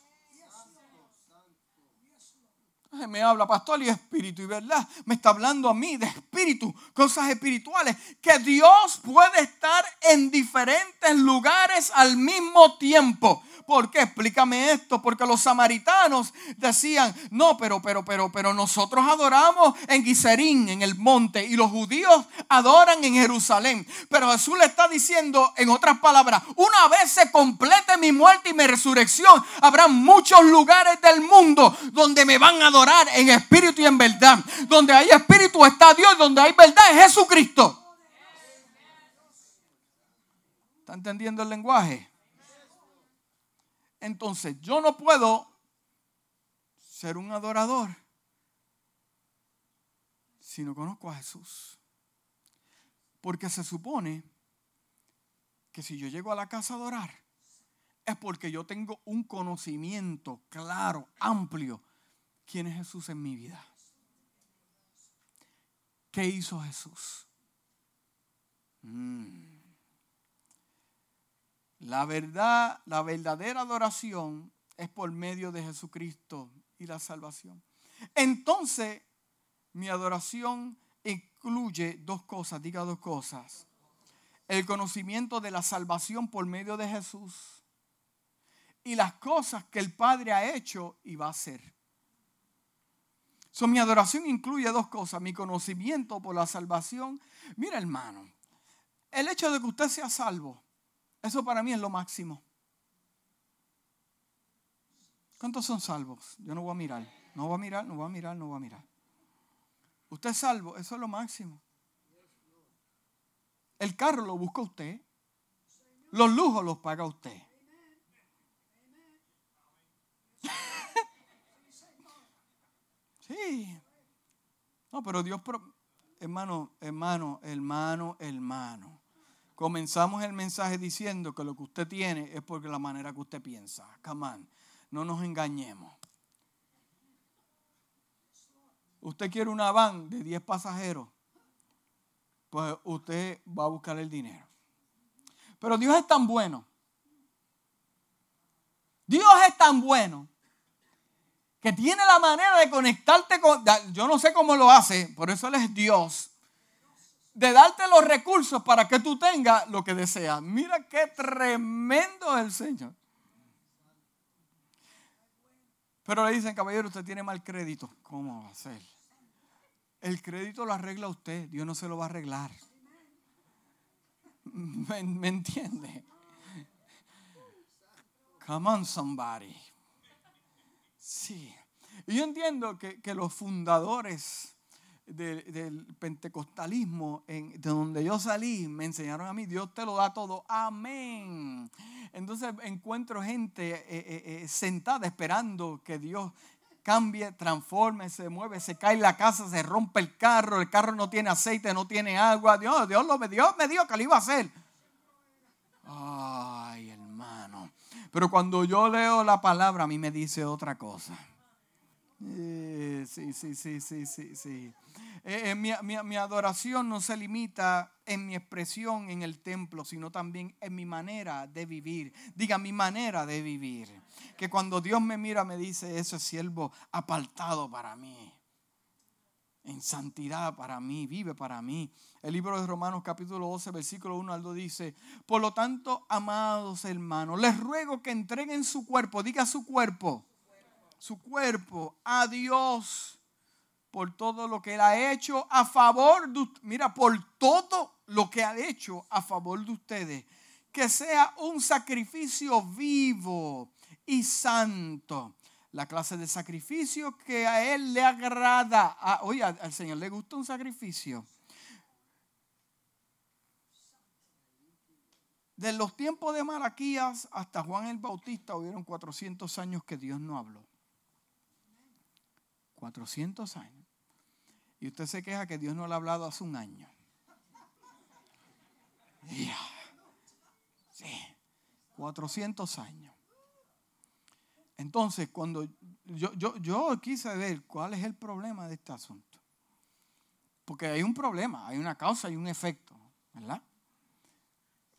Me habla pastor y espíritu y verdad. Me está hablando a mí de espíritu, cosas espirituales. Que Dios puede estar en diferentes lugares al mismo tiempo. ¿Por qué? Explícame esto. Porque los samaritanos decían, no, pero, pero, pero, pero nosotros adoramos en Giserín, en el monte, y los judíos adoran en Jerusalén. Pero Jesús le está diciendo, en otras palabras, una vez se complete mi muerte y mi resurrección, habrá muchos lugares del mundo donde me van a adorar en espíritu y en verdad. Donde hay espíritu está Dios, donde hay verdad es Jesucristo. ¿Está entendiendo el lenguaje? Entonces yo no puedo ser un adorador si no conozco a Jesús. Porque se supone que si yo llego a la casa a adorar, es porque yo tengo un conocimiento claro, amplio, quién es Jesús en mi vida. ¿Qué hizo Jesús? Mm. La verdad, la verdadera adoración es por medio de Jesucristo y la salvación. Entonces, mi adoración incluye dos cosas, diga dos cosas. El conocimiento de la salvación por medio de Jesús y las cosas que el Padre ha hecho y va a hacer. So, mi adoración incluye dos cosas, mi conocimiento por la salvación. Mira hermano, el hecho de que usted sea salvo eso para mí es lo máximo. ¿Cuántos son salvos? Yo no voy a mirar. No voy a mirar, no voy a mirar, no voy a mirar. Usted es salvo, eso es lo máximo. El carro lo busca usted. Los lujos los paga usted. *laughs* sí. No, pero Dios, hermano, hermano, hermano, hermano. Comenzamos el mensaje diciendo que lo que usted tiene es porque la manera que usted piensa. Come on, no nos engañemos. Usted quiere una van de 10 pasajeros, pues usted va a buscar el dinero. Pero Dios es tan bueno. Dios es tan bueno que tiene la manera de conectarte con... Yo no sé cómo lo hace, por eso Él es Dios de darte los recursos para que tú tengas lo que deseas. Mira qué tremendo es el Señor. Pero le dicen, caballero, usted tiene mal crédito. ¿Cómo va a ser? El crédito lo arregla usted, Dios no se lo va a arreglar. *laughs* ¿Me, me entiende? Come on, somebody. Sí. Y yo entiendo que, que los fundadores del pentecostalismo, en, de donde yo salí, me enseñaron a mí, Dios te lo da todo. Amén. Entonces encuentro gente eh, eh, eh, sentada esperando que Dios cambie, transforme, se mueve, se cae la casa, se rompe el carro, el carro no tiene aceite, no tiene agua. Dios, Dios, lo, Dios me dijo que lo iba a hacer. Ay, hermano. Pero cuando yo leo la palabra, a mí me dice otra cosa. Sí, sí, sí, sí, sí, sí. mi, mi, adoración no se limita en mi expresión en el templo, sino también en mi manera de vivir. Diga, mi manera de vivir que cuando Dios me mira me dice, ese siervo apartado para mí, en santidad para mí, vive para mí. El libro de Romanos capítulo 12, versículo 1 al 2 dice, por lo tanto, amados hermanos, les ruego que entreguen su cuerpo, diga su cuerpo, su cuerpo a Dios por todo lo que Él ha hecho a favor de, mira, por todo lo que ha hecho a favor de ustedes. Que sea un sacrificio vivo, y santo. La clase de sacrificio que a Él le agrada. Ah, oye, al Señor le gusta un sacrificio. De los tiempos de Malaquías hasta Juan el Bautista hubieron 400 años que Dios no habló. 400 años. Y usted se queja que Dios no le ha hablado hace un año. Sí, 400 años. Entonces, cuando yo, yo, quise ver cuál es el problema de este asunto. Porque hay un problema, hay una causa y un efecto, ¿verdad?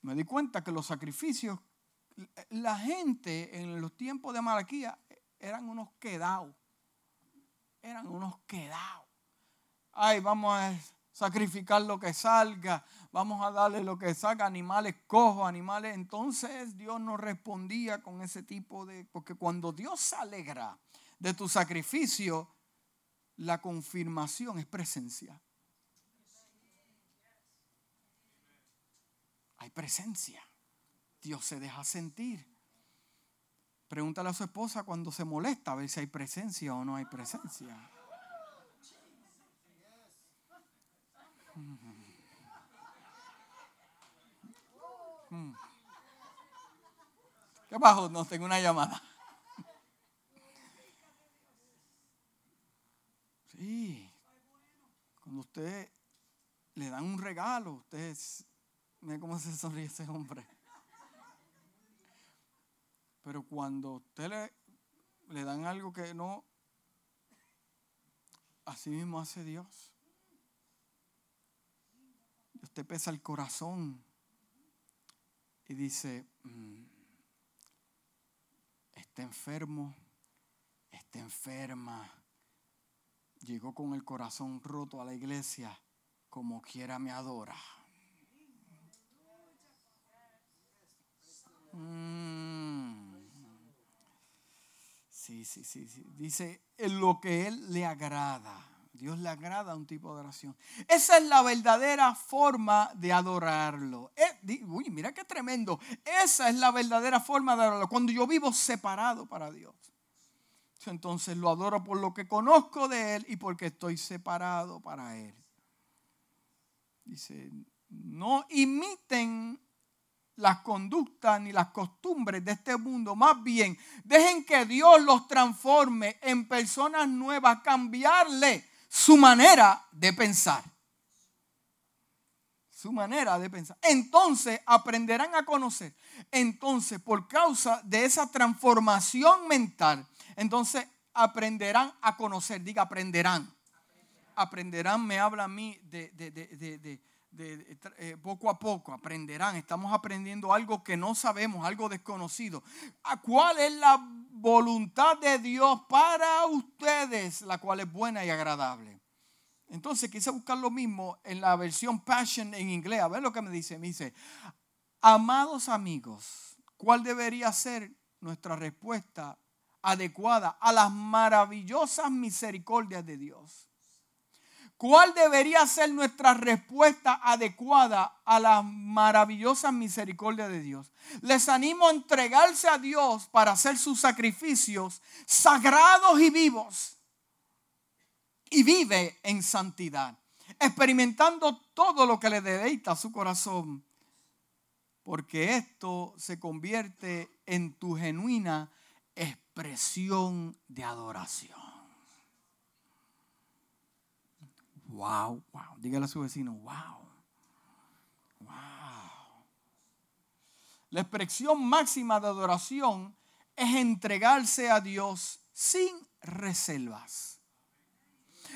Me di cuenta que los sacrificios, la gente en los tiempos de Malaquía eran unos quedados. Eran unos quedados. Ay, vamos a sacrificar lo que salga, vamos a darle lo que salga, animales cojos, animales. Entonces Dios no respondía con ese tipo de, porque cuando Dios se alegra de tu sacrificio, la confirmación es presencia. Hay presencia. Dios se deja sentir. Pregúntale a su esposa cuando se molesta a ver si hay presencia o no hay presencia. ¿Qué bajo? No, tengo una llamada. Sí. Cuando usted le dan un regalo, usted ve cómo se sonríe ese hombre. Pero cuando usted le, le dan algo que no, así mismo hace Dios. Usted pesa el corazón y dice, mm, está enfermo, está enferma, llegó con el corazón roto a la iglesia, como quiera me adora. Mm. Sí, sí, sí, sí. Dice, en lo que Él le agrada. Dios le agrada un tipo de oración. Esa es la verdadera forma de adorarlo. Eh, uy, mira qué tremendo. Esa es la verdadera forma de adorarlo. Cuando yo vivo separado para Dios. Entonces lo adoro por lo que conozco de Él y porque estoy separado para Él. Dice, no imiten las conductas ni las costumbres de este mundo. Más bien, dejen que Dios los transforme en personas nuevas, cambiarle su manera de pensar. Su manera de pensar. Entonces aprenderán a conocer. Entonces, por causa de esa transformación mental, entonces aprenderán a conocer. Diga, aprenderán. Aprenderán, me habla a mí de, de, eh, poco a poco aprenderán. Estamos aprendiendo algo que no sabemos, algo desconocido. ¿Cuál es la voluntad de Dios para ustedes, la cual es buena y agradable. Entonces quise buscar lo mismo en la versión Passion en inglés. A ver lo que me dice. Me dice, amados amigos, ¿cuál debería ser nuestra respuesta adecuada a las maravillosas misericordias de Dios? ¿Cuál debería ser nuestra respuesta adecuada a la maravillosa misericordia de Dios? Les animo a entregarse a Dios para hacer sus sacrificios sagrados y vivos. Y vive en santidad, experimentando todo lo que le deleita a su corazón. Porque esto se convierte en tu genuina expresión de adoración. Wow, wow. Dígale a su vecino, wow. Wow. La expresión máxima de adoración es entregarse a Dios sin reservas.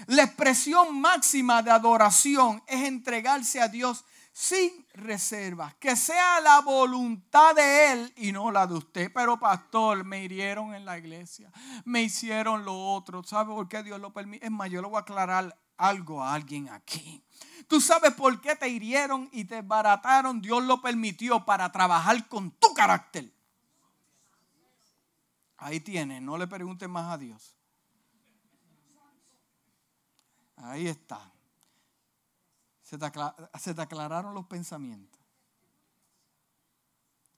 La expresión máxima de adoración es entregarse a Dios sin reservas. Que sea la voluntad de Él y no la de usted. Pero pastor, me hirieron en la iglesia. Me hicieron lo otro. ¿Sabe por qué Dios lo permite? Es más, yo lo voy a aclarar algo a alguien aquí. Tú sabes por qué te hirieron y te barataron. Dios lo permitió para trabajar con tu carácter. Ahí tienes, no le preguntes más a Dios. Ahí está. Se te, se te aclararon los pensamientos.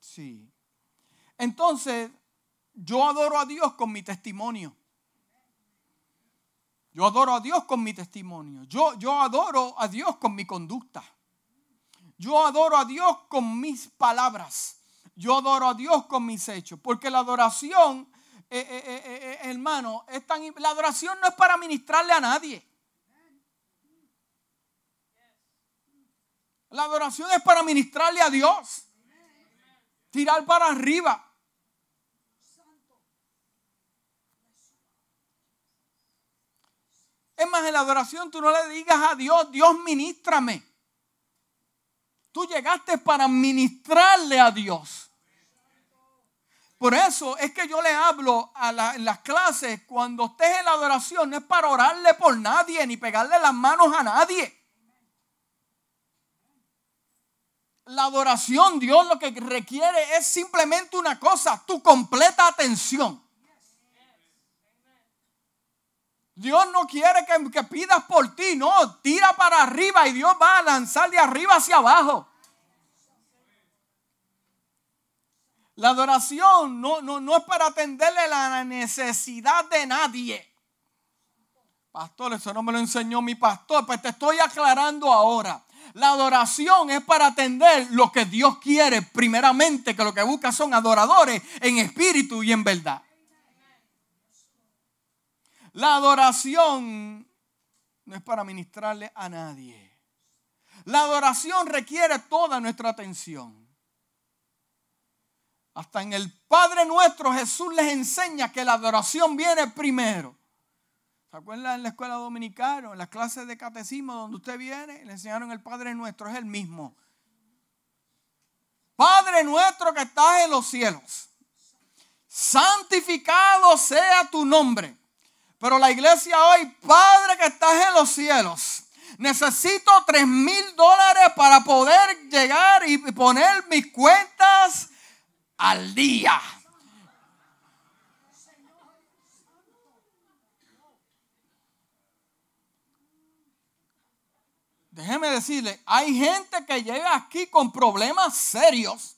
Sí. Entonces, yo adoro a Dios con mi testimonio. Yo adoro a Dios con mi testimonio. Yo, yo adoro a Dios con mi conducta. Yo adoro a Dios con mis palabras. Yo adoro a Dios con mis hechos. Porque la adoración, eh, eh, eh, hermano, es tan, la adoración no es para ministrarle a nadie. La adoración es para ministrarle a Dios. Tirar para arriba. Más, en la adoración tú no le digas a Dios, Dios ministrame. Tú llegaste para ministrarle a Dios. Por eso es que yo le hablo a en las clases, cuando estés en la adoración, no es para orarle por nadie, ni pegarle las manos a nadie. La adoración, Dios lo que requiere es simplemente una cosa, tu completa atención. Dios no quiere que, pidas por ti, no, tira para arriba y Dios va a lanzar de arriba hacia abajo. La adoración no, no, no es para atenderle la necesidad de nadie. Pastor, eso no me lo enseñó mi pastor, pues te estoy aclarando ahora. La adoración es para atender lo que Dios quiere, primeramente, que lo que busca son adoradores en espíritu y en verdad. La adoración no es para ministrarle a nadie. La adoración requiere toda nuestra atención. Hasta en el Padre nuestro Jesús les enseña que la adoración viene primero. ¿Se acuerdan en la escuela dominical o en las clases de catecismo donde usted viene? Le enseñaron el Padre nuestro, es el mismo. Padre nuestro que estás en los cielos, santificado sea tu nombre. Pero la iglesia hoy, Padre que estás en los cielos, necesito tres mil dólares para poder llegar y poner mis cuentas al día. Déjeme decirle, hay gente que llega aquí con problemas serios.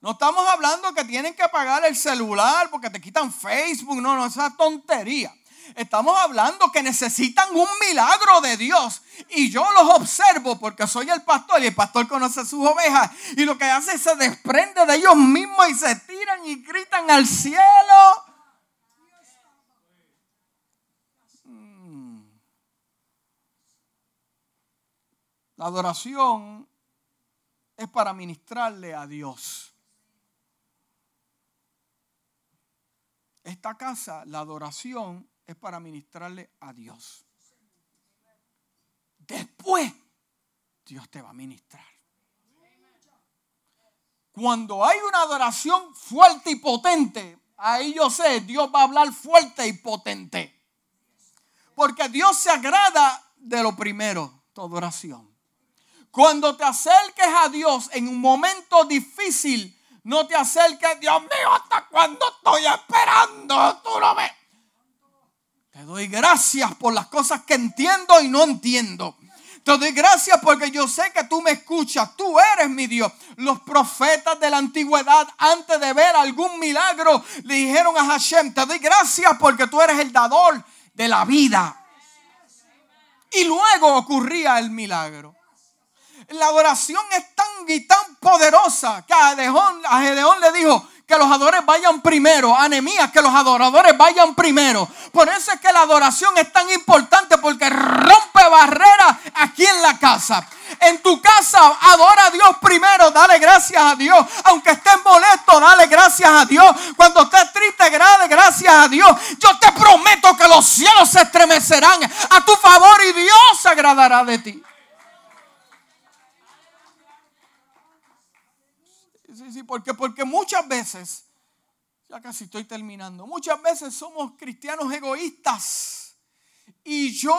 No estamos hablando que tienen que pagar el celular porque te quitan Facebook. No, no, esa tontería. Estamos hablando que necesitan un milagro de Dios. Y yo los observo porque soy el pastor y el pastor conoce sus ovejas. Y lo que hace es se desprende de ellos mismos y se tiran y gritan al cielo. Mm. La adoración es para ministrarle a Dios. Esta casa, la adoración es para ministrarle a Dios. Después, Dios te va a ministrar. Cuando hay una adoración fuerte y potente, ahí yo sé, Dios va a hablar fuerte y potente. Porque Dios se agrada de lo primero, tu adoración. Cuando te acerques a Dios en un momento difícil, no te acerques, Dios mío, hasta cuando estoy esperando, tú no ves Te doy gracias por las cosas que entiendo y no entiendo. Te doy gracias porque yo sé que tú me escuchas. Tú eres mi Dios. Los profetas de la antigüedad, antes de ver algún milagro, le dijeron a Hashem, te doy gracias porque tú eres el dador de la vida. Y luego ocurría el milagro. La adoración es tan y tan poderosa que a Gedeón, le dijo, que los adoradores vayan primero. A que los adoradores vayan primero. Por eso es que la adoración es tan importante porque rompe barreras aquí en la casa. En tu casa, adora a Dios primero, dale gracias a Dios. Aunque estés molesto, dale gracias a Dios. Cuando estés triste, dale gracias a Dios. Yo te prometo que los cielos se estremecerán a tu favor y Dios se agradará de ti. Sí, sí, porque, porque muchas veces, ya casi estoy terminando, muchas veces somos cristianos egoístas. Y yo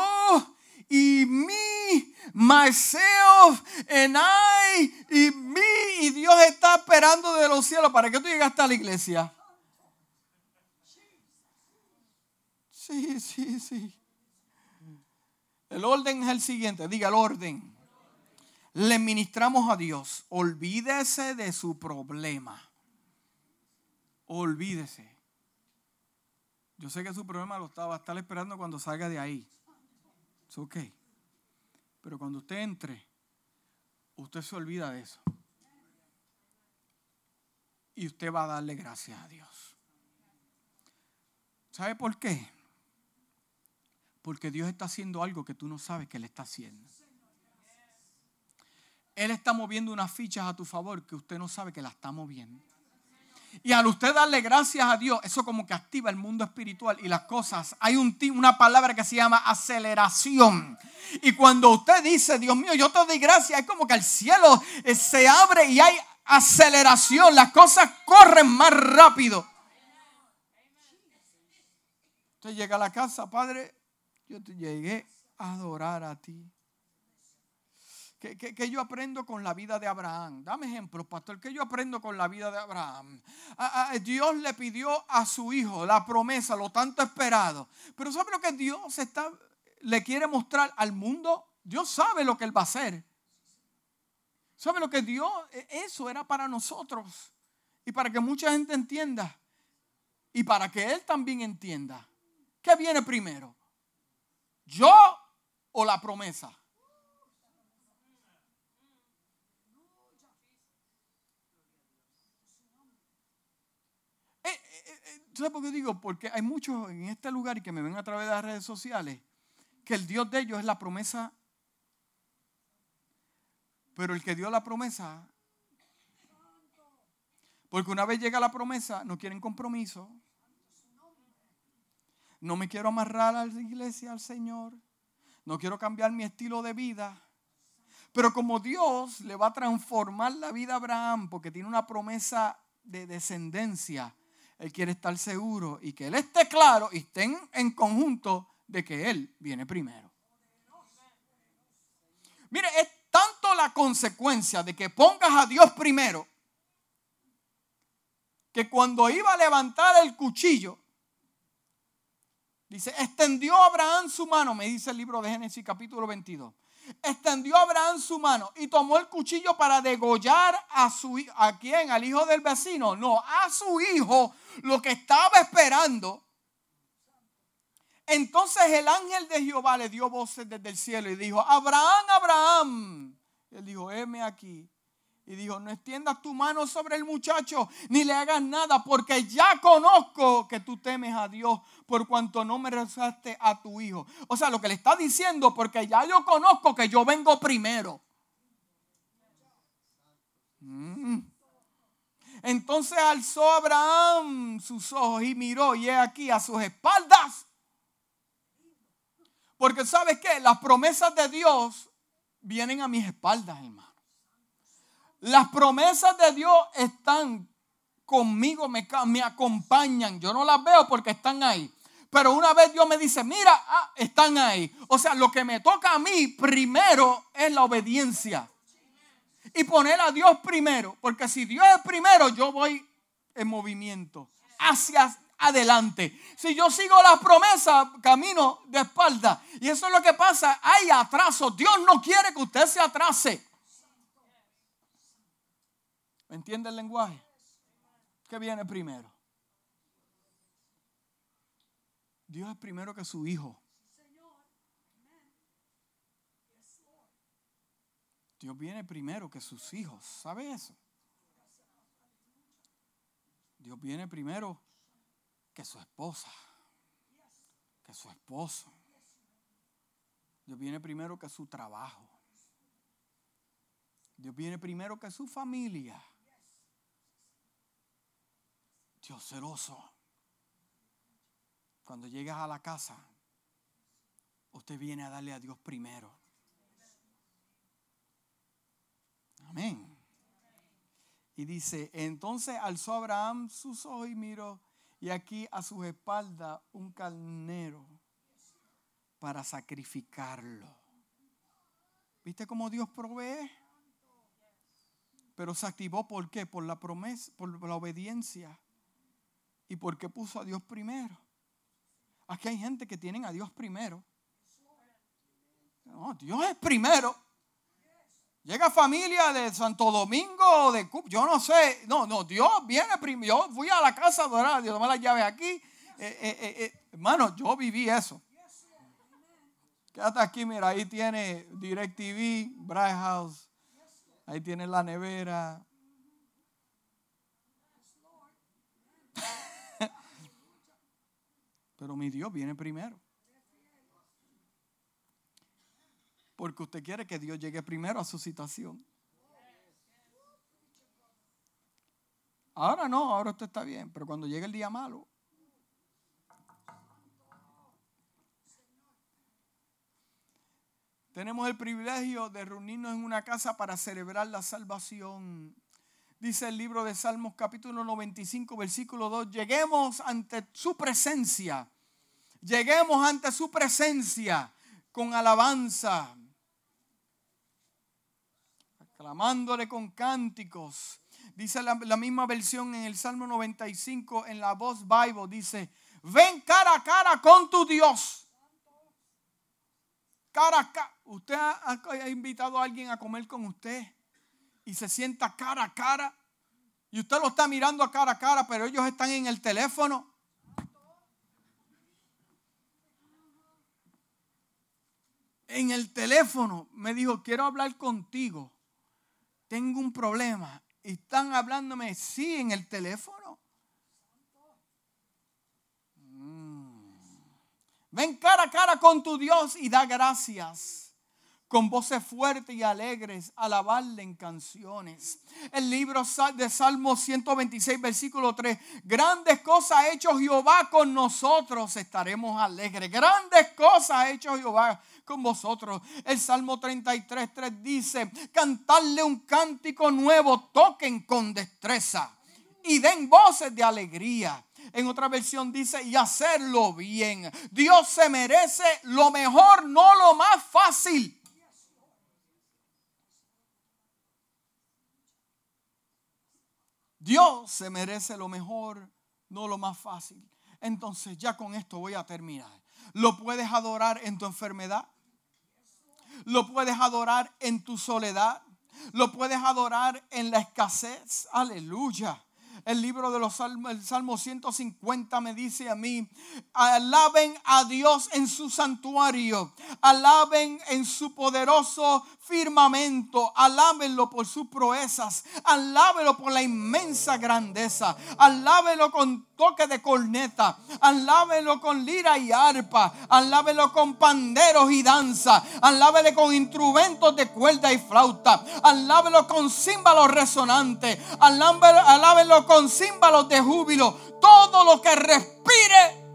y mi, myself, and I, y mi, y Dios está esperando de los cielos para que tú llegaste a la iglesia. Sí, sí, sí. El orden es el siguiente, diga el orden. Le ministramos a Dios, olvídese de su problema. Olvídese. Yo sé que su problema lo estaba estar esperando cuando salga de ahí. Es ok. Pero cuando usted entre, usted se olvida de eso. Y usted va a darle gracias a Dios. ¿Sabe por qué? Porque Dios está haciendo algo que tú no sabes que Él está haciendo. Él está moviendo unas fichas a tu favor que usted no sabe que la está moviendo. Y al usted darle gracias a Dios, eso como que activa el mundo espiritual y las cosas. Hay un, una palabra que se llama aceleración. Y cuando usted dice, Dios mío, yo te doy gracias, es como que el cielo eh, se abre y hay aceleración. Las cosas corren más rápido. Usted llega a la casa, Padre, yo te llegué a adorar a ti. ¿Qué, yo aprendo con la vida de Abraham? Dame ejemplos, pastor. ¿Qué yo aprendo con la vida de Abraham? Dios le pidió a su hijo la promesa, lo tanto esperado. Pero ¿sabe lo que Dios está, le quiere mostrar al mundo? Dios sabe lo que Él va a hacer. ¿Sabe lo que Dios? E, eso era para nosotros. Y para que mucha gente entienda. Y para que Él también entienda. ¿Qué viene primero? ¿Yo o la promesa? ¿Sabes por qué digo? Porque hay muchos en este lugar y que me ven a través de las redes sociales que el Dios de ellos es la promesa. Pero el que dio la promesa, porque una vez llega la promesa, no quieren compromiso. No me quiero amarrar a la iglesia, al Señor. No quiero cambiar mi estilo de vida. Pero como Dios le va a transformar la vida a Abraham, porque tiene una promesa de descendencia, él quiere estar seguro y que Él esté claro y estén en conjunto de que Él viene primero. Mire, es tanto la consecuencia de que pongas a Dios primero que cuando iba a levantar el cuchillo, dice, extendió Abraham su mano, me dice el libro de Génesis capítulo 22 extendió Abraham su mano y tomó el cuchillo para degollar a su a quién, al hijo del vecino, no, a su hijo, lo que estaba esperando. Entonces el ángel de Jehová le dio voces desde el cielo y dijo, Abraham, Abraham. él dijo, heme aquí. Y dijo, no extiendas tu mano sobre el muchacho, ni le hagas nada, porque ya conozco que tú temes a Dios por cuanto no me rezaste a tu hijo. O sea, lo que le está diciendo, porque ya yo conozco que yo vengo primero. Mm. Entonces alzó Abraham sus ojos y miró, y he aquí a sus espaldas. Porque sabes qué, las promesas de Dios vienen a mis espaldas, hermano. Las promesas de Dios están conmigo, me, acompañan. Yo no las veo porque están ahí. Pero una vez Dios me dice, mira, ah, están ahí. O sea, lo que me toca a mí primero es la obediencia. Y poner a Dios primero. Porque si Dios es primero, yo voy en movimiento. Hacia, adelante. Si yo sigo las promesas, camino de espalda. Y eso es lo que pasa. Hay atraso. Dios no quiere que usted se atrase. ¿Me entiende el lenguaje? ¿Qué viene primero? Dios es primero que su hijo. Dios viene primero que sus hijos. ¿Sabe eso? Dios viene primero que su esposa, que su esposo. Dios viene primero que su trabajo. Dios viene primero que su familia. Dios celoso. Cuando llegas a la casa, usted viene a darle a Dios primero. Amén. Y dice, entonces alzó Abraham sus ojos y miró y aquí a sus espaldas un carnero para sacrificarlo. ¿Viste cómo Dios provee? Pero se activó ¿por qué? Por la promesa, por la obediencia y porque puso a Dios primero. Aquí hay gente que tienen a Dios primero. No, Dios es primero. Llega familia de Santo Domingo, de yo no sé. No, no, Dios viene primero. Yo fui a la casa a Dios tomé las llaves aquí. Eh, eh, eh, hermano, yo viví eso. Quédate aquí, mira, ahí tiene DirecTV, Bright House. Ahí tiene la nevera. Pero mi Dios viene primero. Porque usted quiere que Dios llegue primero a su situación. Ahora no, ahora usted está bien, pero cuando llegue el día malo. Tenemos el privilegio de reunirnos en una casa para celebrar la salvación. Dice el libro de Salmos capítulo 95, versículo 2, lleguemos ante su presencia. Lleguemos ante su presencia con alabanza clamándole con cánticos. Dice la, misma versión en el Salmo 95, en la voz Bible, dice, ven cara a cara con tu Dios. Cara a cara. Usted ha, invitado a alguien a comer con usted y se sienta cara a cara. Y usted lo está mirando a cara a cara, pero ellos están en el teléfono. En el teléfono me dijo, quiero hablar contigo tengo un problema. Y están hablándome, sí, en el teléfono. Mm. Ven cara a cara con tu Dios y da gracias con voces fuertes y alegres, alabarle en canciones. El libro de Salmos 126, versículo 3. Grandes cosas ha hecho Jehová con nosotros, estaremos alegres. Grandes cosas ha hecho Jehová con vosotros. El Salmo 33, 3 dice, cantarle un cántico nuevo, toquen con destreza y den voces de alegría. En otra versión dice, y hacerlo bien. Dios se merece lo mejor, no lo más fácil. Dios se merece lo mejor, no lo más fácil. Entonces ya con esto voy a terminar. ¿Lo puedes adorar en tu enfermedad? ¿Lo puedes adorar en tu soledad? ¿Lo puedes adorar en la escasez? Aleluya. El libro de los Salmos, el Salmo 150 me dice a mí, alaben a Dios en su santuario, alaben en su poderoso firmamento, alábenlo por sus proezas, alábenlo por la inmensa grandeza, alábenlo con toque de corneta, alábenlo con lira y arpa, alábenlo con panderos y danza, alábenlo con instrumentos de cuerda y flauta, alábenlo con címbalos resonantes, alábenlo con címbalos de júbilo, todo lo que respire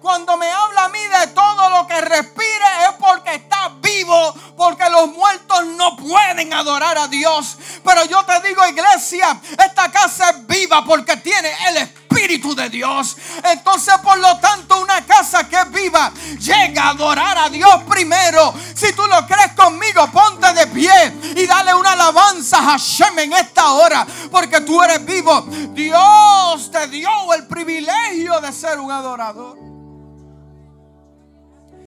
cuando me habla a mí de todo lo que respire es porque está vivo, porque los muertos no pueden adorar a Dios. Pero yo te digo, iglesia, esta casa es viva porque tiene el Espíritu de Dios. Entonces, por lo tanto, una casa que es viva llega a adorar a Dios primero. Si tú lo crees conmigo, ponte de pie y dale una alabanza a Hashem en esta hora porque tú eres vivo. Dios te dio el privilegio de ser un adorador.